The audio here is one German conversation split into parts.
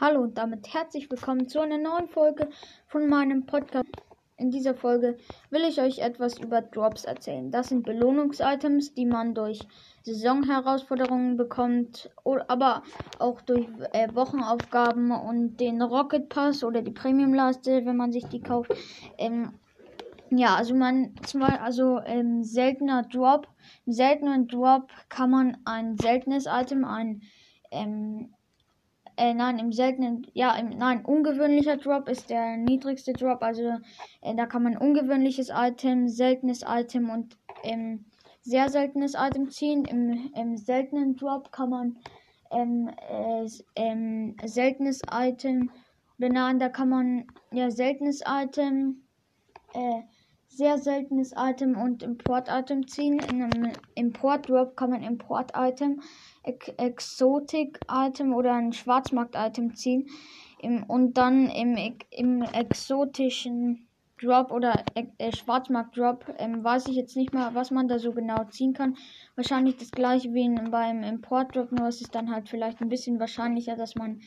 Hallo und damit herzlich willkommen zu einer neuen Folge von meinem Podcast. In dieser Folge will ich euch etwas über Drops erzählen. Das sind Belohnungsitems, die man durch Saisonherausforderungen bekommt, aber auch durch äh, Wochenaufgaben und den Rocket Pass oder die Premium-Leiste, wenn man sich die kauft. Ähm, ja, also man zwar also ähm, seltener Drop, im seltenen Drop kann man ein seltenes Item, ein ähm, äh, nein, im seltenen, ja, im, nein, ungewöhnlicher Drop ist der niedrigste Drop. Also äh, da kann man ungewöhnliches Item, seltenes Item und ähm, sehr seltenes Item ziehen. Im, im seltenen Drop kann man ähm, äh, ähm, seltenes Item nein, da kann man ja seltenes Item, äh, sehr seltenes Item und Import-Item ziehen. In einem Import-Drop kann man Import-Item Exotik-Item oder ein Schwarzmarkt-Item ziehen. Im, und dann im, im exotischen Drop oder äh, Schwarzmarkt-Drop ähm, weiß ich jetzt nicht mehr, was man da so genau ziehen kann. Wahrscheinlich das gleiche wie in, beim Import-Drop, nur es ist dann halt vielleicht ein bisschen wahrscheinlicher, dass man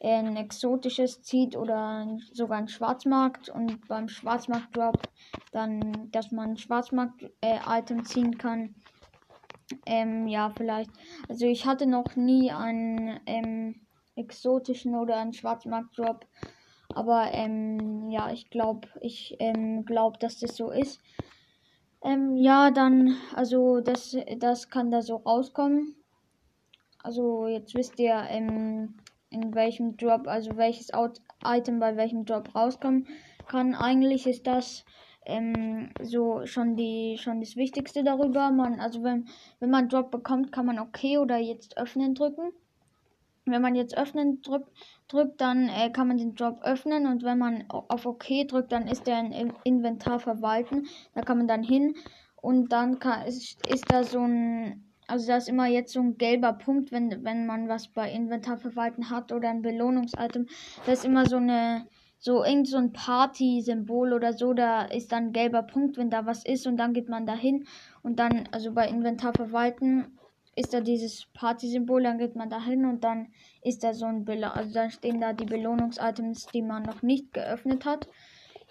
äh, ein exotisches zieht oder sogar ein Schwarzmarkt. Und beim Schwarzmarkt-Drop dann, dass man ein Schwarzmarkt-Item äh, ziehen kann. Ähm, ja, vielleicht. Also ich hatte noch nie einen ähm, exotischen oder einen Schwarzmarkt-Drop. Aber ähm, ja, ich glaube, ich ähm, glaube, dass das so ist. Ähm, ja, dann, also das, das kann da so rauskommen. Also jetzt wisst ihr, ähm, in welchem Drop, also welches Out Item bei welchem Drop rauskommen kann. Eigentlich ist das ähm, so schon die schon das Wichtigste darüber. Man, also wenn, wenn man Drop bekommt, kann man OK oder jetzt öffnen drücken. Wenn man jetzt öffnen drückt, drückt dann äh, kann man den Drop öffnen und wenn man auf OK drückt, dann ist der im Inventar verwalten. Da kann man dann hin und dann kann, ist, ist da so ein also da ist immer jetzt so ein gelber Punkt, wenn, wenn man was bei Inventar verwalten hat oder ein Belohnungsitem. Da ist immer so eine so irgend so ein Party-Symbol oder so, da ist dann ein gelber Punkt, wenn da was ist und dann geht man da hin und dann, also bei Inventar verwalten, ist da dieses Party-Symbol, dann geht man da hin und dann ist da so ein Bild, also dann stehen da die Belohnungsitems, die man noch nicht geöffnet hat.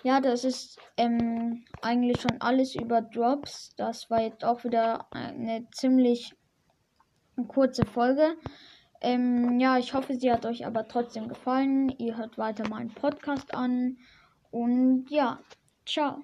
Ja, das ist ähm, eigentlich schon alles über Drops. Das war jetzt auch wieder eine ziemlich kurze Folge. Ähm, ja, ich hoffe, sie hat euch aber trotzdem gefallen. Ihr hört weiter meinen Podcast an. Und ja, ciao.